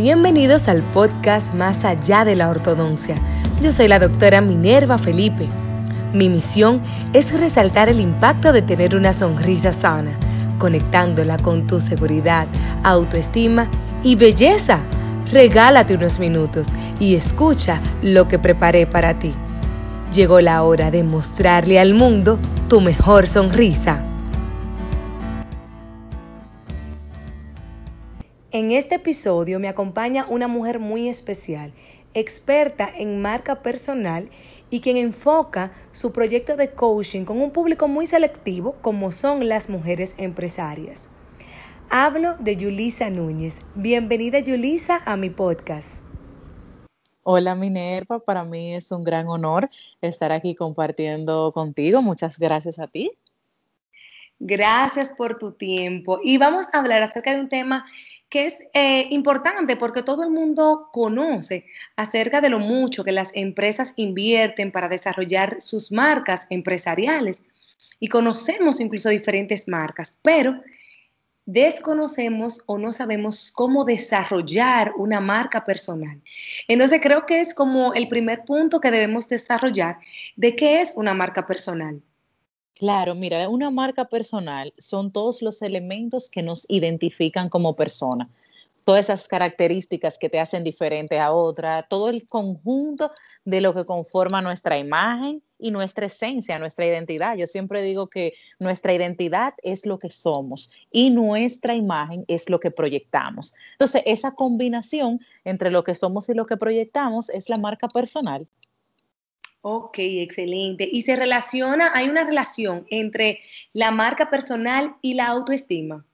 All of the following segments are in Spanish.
Bienvenidos al podcast Más allá de la ortodoncia. Yo soy la doctora Minerva Felipe. Mi misión es resaltar el impacto de tener una sonrisa sana, conectándola con tu seguridad, autoestima y belleza. Regálate unos minutos y escucha lo que preparé para ti. Llegó la hora de mostrarle al mundo tu mejor sonrisa. En este episodio me acompaña una mujer muy especial, experta en marca personal y quien enfoca su proyecto de coaching con un público muy selectivo como son las mujeres empresarias. Hablo de Yulisa Núñez. Bienvenida Yulisa a mi podcast. Hola Minerva, para mí es un gran honor estar aquí compartiendo contigo. Muchas gracias a ti. Gracias por tu tiempo. Y vamos a hablar acerca de un tema que es eh, importante porque todo el mundo conoce acerca de lo mucho que las empresas invierten para desarrollar sus marcas empresariales. Y conocemos incluso diferentes marcas, pero desconocemos o no sabemos cómo desarrollar una marca personal. Entonces creo que es como el primer punto que debemos desarrollar de qué es una marca personal. Claro, mira, una marca personal son todos los elementos que nos identifican como persona todas esas características que te hacen diferente a otra, todo el conjunto de lo que conforma nuestra imagen y nuestra esencia, nuestra identidad. Yo siempre digo que nuestra identidad es lo que somos y nuestra imagen es lo que proyectamos. Entonces, esa combinación entre lo que somos y lo que proyectamos es la marca personal. Ok, excelente. Y se relaciona, hay una relación entre la marca personal y la autoestima.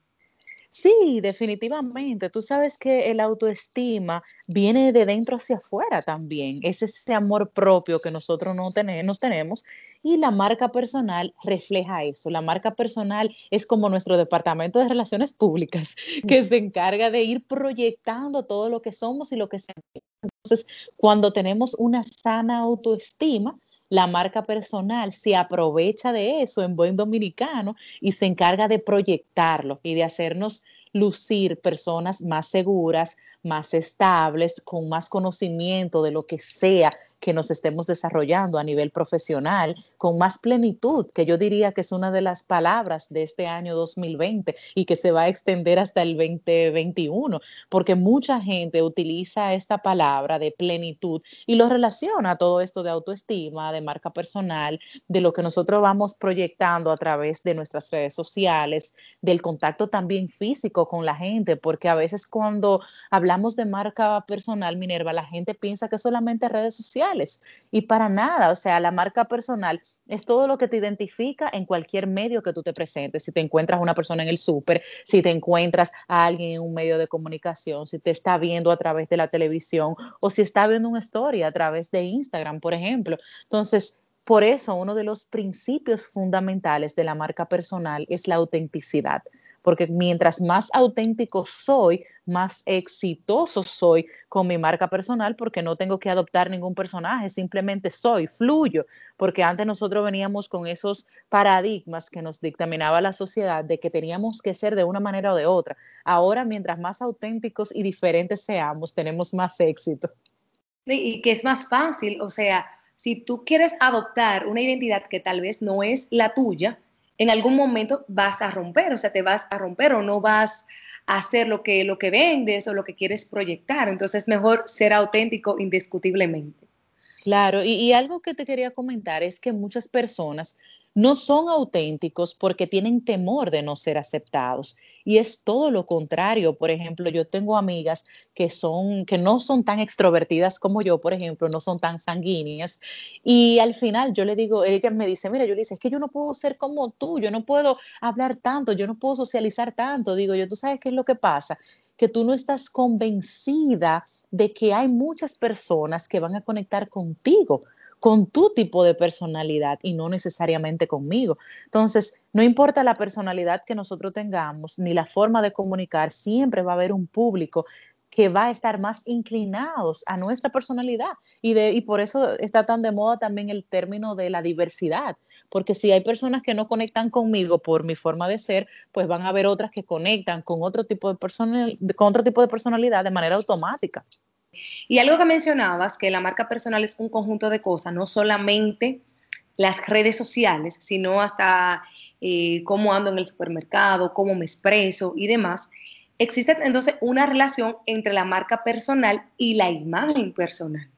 Sí, definitivamente. Tú sabes que el autoestima viene de dentro hacia afuera también. Es ese amor propio que nosotros no tenemos, tenemos y la marca personal refleja eso. La marca personal es como nuestro departamento de relaciones públicas que se encarga de ir proyectando todo lo que somos y lo que sentimos. Entonces, cuando tenemos una sana autoestima, la marca personal se aprovecha de eso en buen dominicano y se encarga de proyectarlo y de hacernos lucir personas más seguras, más estables, con más conocimiento de lo que sea que nos estemos desarrollando a nivel profesional con más plenitud, que yo diría que es una de las palabras de este año 2020 y que se va a extender hasta el 2021, porque mucha gente utiliza esta palabra de plenitud y lo relaciona a todo esto de autoestima, de marca personal, de lo que nosotros vamos proyectando a través de nuestras redes sociales, del contacto también físico con la gente, porque a veces cuando hablamos de marca personal, Minerva, la gente piensa que solamente redes sociales y para nada, o sea, la marca personal es todo lo que te identifica en cualquier medio que tú te presentes. Si te encuentras una persona en el súper, si te encuentras a alguien en un medio de comunicación, si te está viendo a través de la televisión o si está viendo una historia a través de Instagram, por ejemplo. Entonces, por eso uno de los principios fundamentales de la marca personal es la autenticidad porque mientras más auténtico soy, más exitoso soy con mi marca personal, porque no tengo que adoptar ningún personaje, simplemente soy, fluyo, porque antes nosotros veníamos con esos paradigmas que nos dictaminaba la sociedad de que teníamos que ser de una manera o de otra. Ahora, mientras más auténticos y diferentes seamos, tenemos más éxito. Y que es más fácil, o sea, si tú quieres adoptar una identidad que tal vez no es la tuya, en algún momento vas a romper, o sea, te vas a romper o no vas a hacer lo que, lo que vendes o lo que quieres proyectar. Entonces es mejor ser auténtico indiscutiblemente. Claro, y, y algo que te quería comentar es que muchas personas no son auténticos porque tienen temor de no ser aceptados. Y es todo lo contrario. Por ejemplo, yo tengo amigas que son que no son tan extrovertidas como yo, por ejemplo, no son tan sanguíneas y al final yo le digo, ella me dice, "Mira, yo le dice, es que yo no puedo ser como tú, yo no puedo hablar tanto, yo no puedo socializar tanto." Digo, "Yo, tú sabes qué es lo que pasa." que tú no estás convencida de que hay muchas personas que van a conectar contigo con tu tipo de personalidad y no necesariamente conmigo. Entonces, no importa la personalidad que nosotros tengamos ni la forma de comunicar, siempre va a haber un público que va a estar más inclinados a nuestra personalidad. Y, de, y por eso está tan de moda también el término de la diversidad, porque si hay personas que no conectan conmigo por mi forma de ser, pues van a haber otras que conectan con otro tipo de, personal, con otro tipo de personalidad de manera automática. Y algo que mencionabas, que la marca personal es un conjunto de cosas, no solamente las redes sociales, sino hasta eh, cómo ando en el supermercado, cómo me expreso y demás. Existe entonces una relación entre la marca personal y la imagen personal.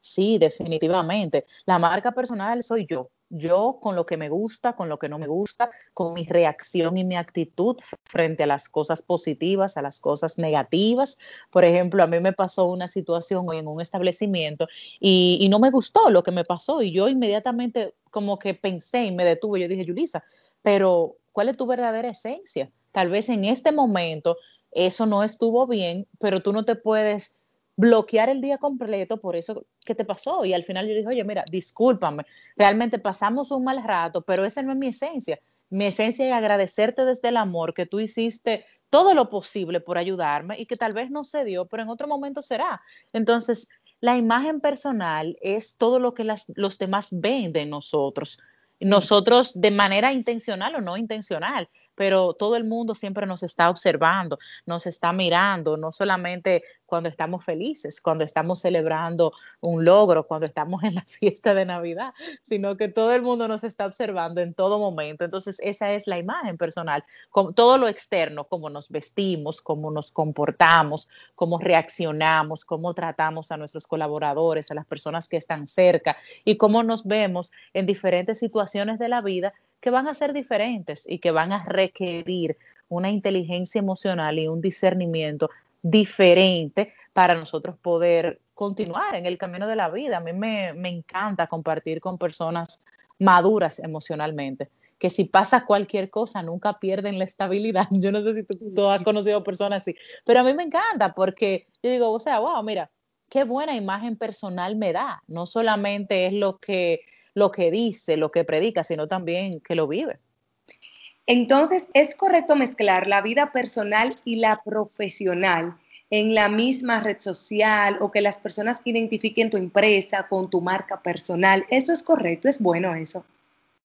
Sí, definitivamente. La marca personal soy yo. Yo con lo que me gusta, con lo que no me gusta, con mi reacción y mi actitud frente a las cosas positivas, a las cosas negativas. Por ejemplo, a mí me pasó una situación hoy en un establecimiento y, y no me gustó lo que me pasó y yo inmediatamente como que pensé y me detuve. Yo dije, Yulisa, pero ¿cuál es tu verdadera esencia? Tal vez en este momento eso no estuvo bien, pero tú no te puedes bloquear el día completo por eso que te pasó. Y al final yo dije, oye, mira, discúlpame, realmente pasamos un mal rato, pero esa no es mi esencia. Mi esencia es agradecerte desde el amor que tú hiciste todo lo posible por ayudarme y que tal vez no se dio, pero en otro momento será. Entonces, la imagen personal es todo lo que los demás ven de nosotros. Nosotros de manera intencional o no intencional pero todo el mundo siempre nos está observando, nos está mirando, no solamente cuando estamos felices, cuando estamos celebrando un logro, cuando estamos en la fiesta de Navidad, sino que todo el mundo nos está observando en todo momento. Entonces, esa es la imagen personal, todo lo externo, cómo nos vestimos, cómo nos comportamos, cómo reaccionamos, cómo tratamos a nuestros colaboradores, a las personas que están cerca y cómo nos vemos en diferentes situaciones de la vida que van a ser diferentes y que van a requerir una inteligencia emocional y un discernimiento diferente para nosotros poder continuar en el camino de la vida. A mí me, encanta compartir con personas maduras emocionalmente, que si pasa cualquier cosa nunca pierden la estabilidad. Yo no sé si tú, tú, has conocido personas así, pero a mí me encanta porque yo digo, o sea, wow, mira, qué buena imagen personal me da. No solamente es lo que lo que dice, lo que predica, sino también que lo vive. Entonces, ¿es correcto mezclar la vida personal y la profesional en la misma red social o que las personas identifiquen tu empresa con tu marca personal? ¿Eso es correcto? ¿Es bueno eso?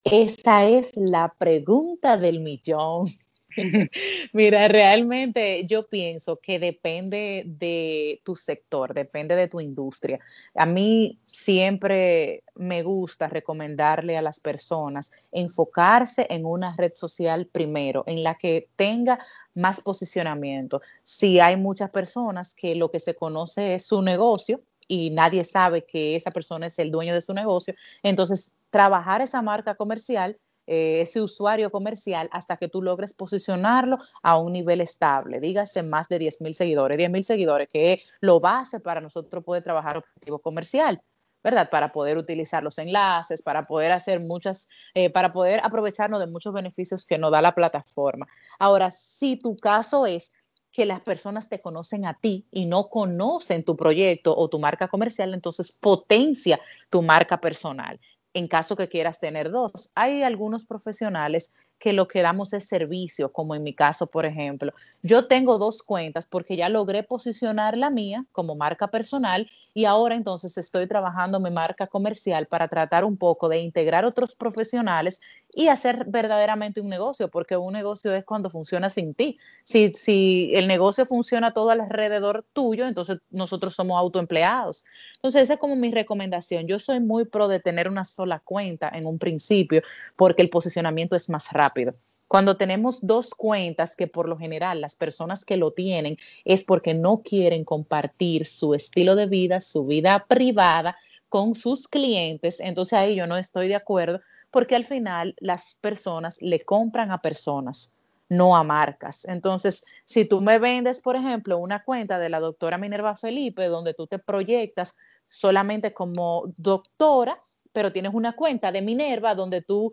Esa es la pregunta del millón. Mira, realmente yo pienso que depende de tu sector, depende de tu industria. A mí siempre me gusta recomendarle a las personas enfocarse en una red social primero, en la que tenga más posicionamiento. Si hay muchas personas que lo que se conoce es su negocio y nadie sabe que esa persona es el dueño de su negocio, entonces trabajar esa marca comercial eh, ese usuario comercial hasta que tú logres posicionarlo a un nivel estable, dígase más de 10 mil seguidores, 10 mil seguidores, que es lo base para nosotros poder trabajar objetivo comercial. ¿verdad? Para poder utilizar los enlaces, para poder hacer muchas, eh, para poder aprovecharnos de muchos beneficios que nos da la plataforma. Ahora, si tu caso es que las personas te conocen a ti y no conocen tu proyecto o tu marca comercial, entonces potencia tu marca personal en caso que quieras tener dos. Hay algunos profesionales que lo que damos es servicio, como en mi caso, por ejemplo. Yo tengo dos cuentas porque ya logré posicionar la mía como marca personal y ahora entonces estoy trabajando mi marca comercial para tratar un poco de integrar otros profesionales y hacer verdaderamente un negocio, porque un negocio es cuando funciona sin ti. Si, si el negocio funciona todo alrededor tuyo, entonces nosotros somos autoempleados. Entonces, esa es como mi recomendación. Yo soy muy pro de tener una sola cuenta en un principio, porque el posicionamiento es más rápido. Cuando tenemos dos cuentas, que por lo general las personas que lo tienen es porque no quieren compartir su estilo de vida, su vida privada con sus clientes, entonces ahí yo no estoy de acuerdo porque al final las personas le compran a personas, no a marcas. Entonces, si tú me vendes, por ejemplo, una cuenta de la doctora Minerva Felipe, donde tú te proyectas solamente como doctora, pero tienes una cuenta de Minerva donde tú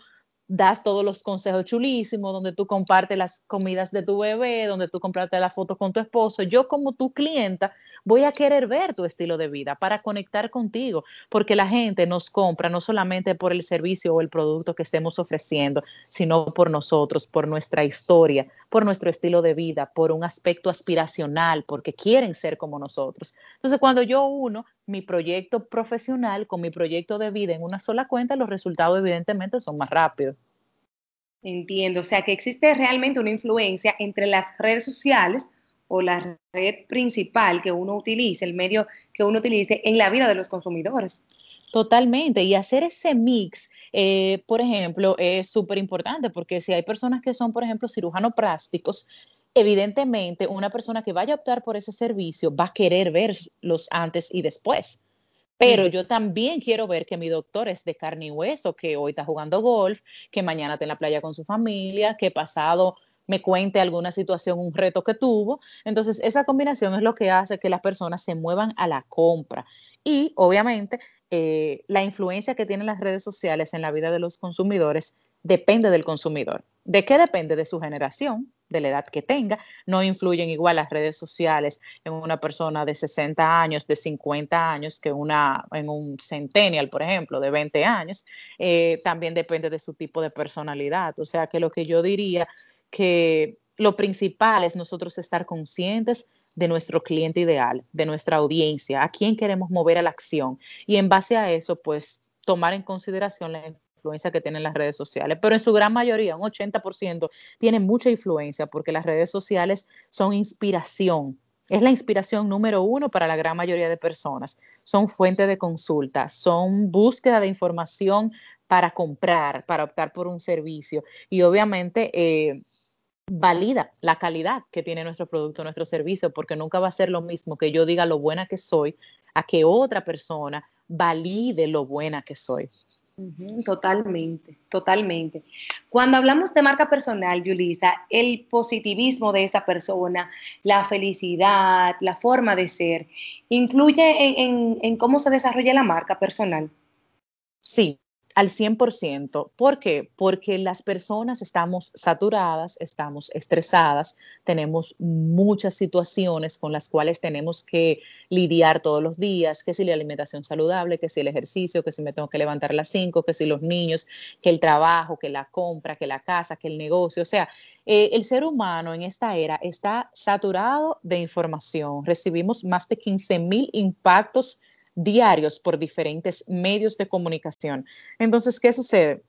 das todos los consejos chulísimos, donde tú compartes las comidas de tu bebé, donde tú compartes la foto con tu esposo. Yo como tu clienta voy a querer ver tu estilo de vida para conectar contigo, porque la gente nos compra no solamente por el servicio o el producto que estemos ofreciendo, sino por nosotros, por nuestra historia, por nuestro estilo de vida, por un aspecto aspiracional, porque quieren ser como nosotros. Entonces, cuando yo uno mi proyecto profesional con mi proyecto de vida en una sola cuenta, los resultados evidentemente son más rápidos. Entiendo, o sea que existe realmente una influencia entre las redes sociales o la red principal que uno utilice, el medio que uno utilice en la vida de los consumidores. Totalmente, y hacer ese mix, eh, por ejemplo, es súper importante porque si hay personas que son, por ejemplo, cirujanos plásticos, evidentemente una persona que vaya a optar por ese servicio va a querer ver los antes y después. Pero yo también quiero ver que mi doctor es de carne y hueso, que hoy está jugando golf, que mañana está en la playa con su familia, que pasado me cuente alguna situación, un reto que tuvo. Entonces, esa combinación es lo que hace que las personas se muevan a la compra. Y obviamente, eh, la influencia que tienen las redes sociales en la vida de los consumidores depende del consumidor. ¿De qué depende? De su generación, de la edad que tenga. No influyen igual las redes sociales en una persona de 60 años, de 50 años, que una, en un centennial, por ejemplo, de 20 años. Eh, también depende de su tipo de personalidad. O sea que lo que yo diría que lo principal es nosotros estar conscientes de nuestro cliente ideal, de nuestra audiencia, a quién queremos mover a la acción y en base a eso, pues tomar en consideración la influencia que tienen las redes sociales, pero en su gran mayoría, un 80%, tienen mucha influencia porque las redes sociales son inspiración. Es la inspiración número uno para la gran mayoría de personas. Son fuente de consulta, son búsqueda de información para comprar, para optar por un servicio. Y obviamente eh, valida la calidad que tiene nuestro producto, nuestro servicio, porque nunca va a ser lo mismo que yo diga lo buena que soy a que otra persona valide lo buena que soy. Totalmente, totalmente. Cuando hablamos de marca personal, Yulisa, el positivismo de esa persona, la felicidad, la forma de ser, ¿influye en, en cómo se desarrolla la marca personal? Sí, al 100%. ¿Por qué? Porque las personas estamos saturadas, estamos estresadas, tenemos muchas situaciones con las cuales tenemos que lidiar todos los días, que si la alimentación saludable, que si el ejercicio, que si me tengo que levantar a las 5, que si los niños, que el trabajo, que la compra, que la casa, que el negocio. O sea, eh, el ser humano en esta era está saturado de información. Recibimos más de 15 mil impactos diarios por diferentes medios de comunicación. Entonces, ¿qué sucede?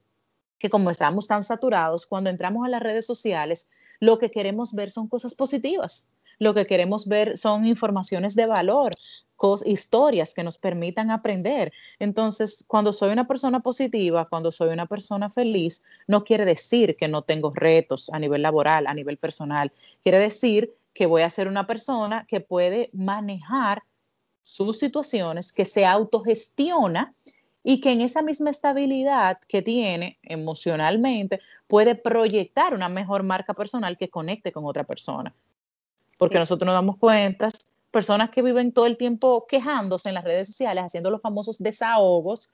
Que como estamos tan saturados, cuando entramos a las redes sociales, lo que queremos ver son cosas positivas. Lo que queremos ver son informaciones de valor, historias que nos permitan aprender. Entonces, cuando soy una persona positiva, cuando soy una persona feliz, no quiere decir que no tengo retos a nivel laboral, a nivel personal. Quiere decir que voy a ser una persona que puede manejar sus situaciones, que se autogestiona y que en esa misma estabilidad que tiene emocionalmente puede proyectar una mejor marca personal que conecte con otra persona. Porque nosotros nos damos cuenta, personas que viven todo el tiempo quejándose en las redes sociales, haciendo los famosos desahogos,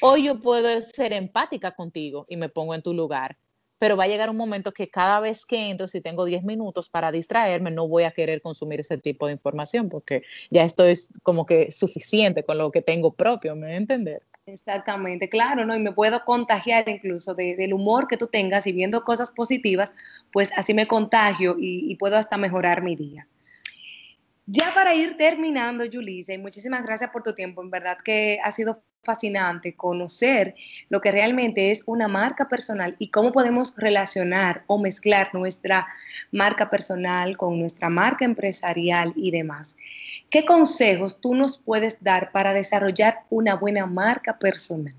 hoy yo puedo ser empática contigo y me pongo en tu lugar pero va a llegar un momento que cada vez que entro, si tengo 10 minutos para distraerme, no voy a querer consumir ese tipo de información porque ya estoy como que suficiente con lo que tengo propio, ¿me voy a entender? Exactamente, claro, ¿no? Y me puedo contagiar incluso del humor que tú tengas y viendo cosas positivas, pues así me contagio y, y puedo hasta mejorar mi día. Ya para ir terminando, Yulisa, y muchísimas gracias por tu tiempo. En verdad que ha sido fascinante conocer lo que realmente es una marca personal y cómo podemos relacionar o mezclar nuestra marca personal con nuestra marca empresarial y demás. ¿Qué consejos tú nos puedes dar para desarrollar una buena marca personal?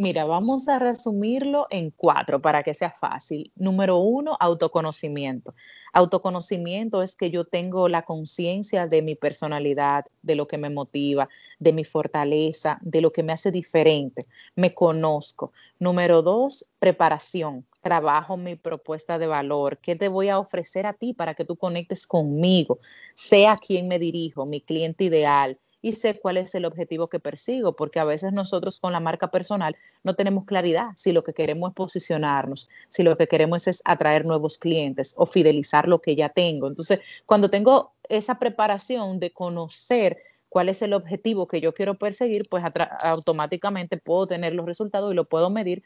Mira, vamos a resumirlo en cuatro para que sea fácil. Número uno, autoconocimiento. Autoconocimiento es que yo tengo la conciencia de mi personalidad, de lo que me motiva, de mi fortaleza, de lo que me hace diferente. Me conozco. Número dos, preparación. Trabajo mi propuesta de valor. ¿Qué te voy a ofrecer a ti para que tú conectes conmigo? Sea quien me dirijo, mi cliente ideal y sé cuál es el objetivo que persigo, porque a veces nosotros con la marca personal no tenemos claridad si lo que queremos es posicionarnos, si lo que queremos es atraer nuevos clientes o fidelizar lo que ya tengo. Entonces, cuando tengo esa preparación de conocer cuál es el objetivo que yo quiero perseguir, pues automáticamente puedo tener los resultados y lo puedo medir.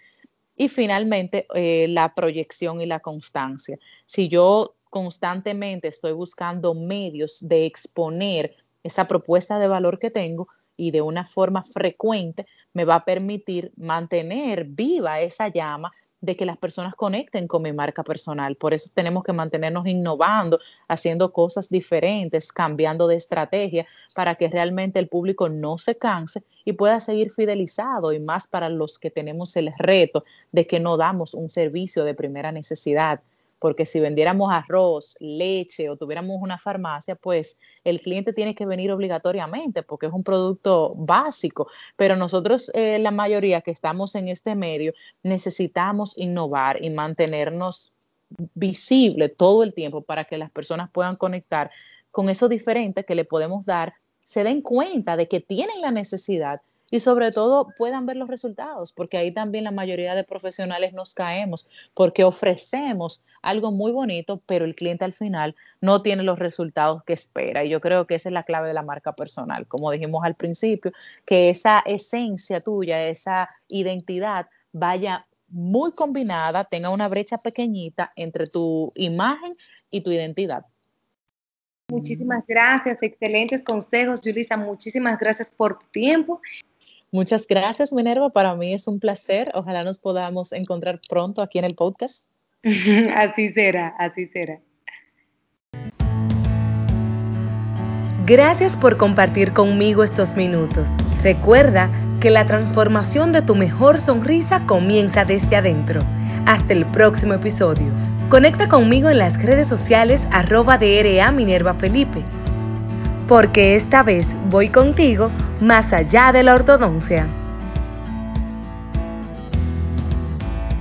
Y finalmente, eh, la proyección y la constancia. Si yo constantemente estoy buscando medios de exponer esa propuesta de valor que tengo y de una forma frecuente me va a permitir mantener viva esa llama de que las personas conecten con mi marca personal. Por eso tenemos que mantenernos innovando, haciendo cosas diferentes, cambiando de estrategia para que realmente el público no se canse y pueda seguir fidelizado y más para los que tenemos el reto de que no damos un servicio de primera necesidad porque si vendiéramos arroz, leche o tuviéramos una farmacia, pues el cliente tiene que venir obligatoriamente porque es un producto básico, pero nosotros, eh, la mayoría que estamos en este medio, necesitamos innovar y mantenernos visible todo el tiempo para que las personas puedan conectar con eso diferente que le podemos dar, se den cuenta de que tienen la necesidad y sobre todo puedan ver los resultados, porque ahí también la mayoría de profesionales nos caemos, porque ofrecemos algo muy bonito, pero el cliente al final no tiene los resultados que espera. Y yo creo que esa es la clave de la marca personal, como dijimos al principio, que esa esencia tuya, esa identidad vaya muy combinada, tenga una brecha pequeñita entre tu imagen y tu identidad. Muchísimas gracias, excelentes consejos, Julisa. Muchísimas gracias por tu tiempo Muchas gracias, Minerva. Para mí es un placer. Ojalá nos podamos encontrar pronto aquí en el podcast. así será, así será. Gracias por compartir conmigo estos minutos. Recuerda que la transformación de tu mejor sonrisa comienza desde adentro. Hasta el próximo episodio. Conecta conmigo en las redes sociales arroba DRA Minerva Felipe. Porque esta vez voy contigo más allá de la ortodoncia.